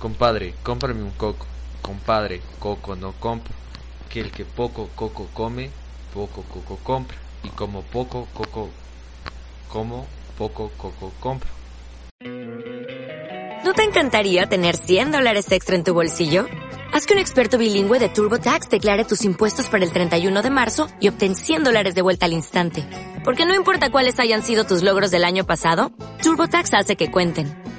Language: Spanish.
Compadre, cómprame un coco. Compadre, coco no compro. Que el que poco coco come, poco coco compra. Y como poco coco, como poco coco compro. ¿No te encantaría tener 100 dólares extra en tu bolsillo? Haz que un experto bilingüe de TurboTax declare tus impuestos para el 31 de marzo y obtén 100 dólares de vuelta al instante. Porque no importa cuáles hayan sido tus logros del año pasado, TurboTax hace que cuenten.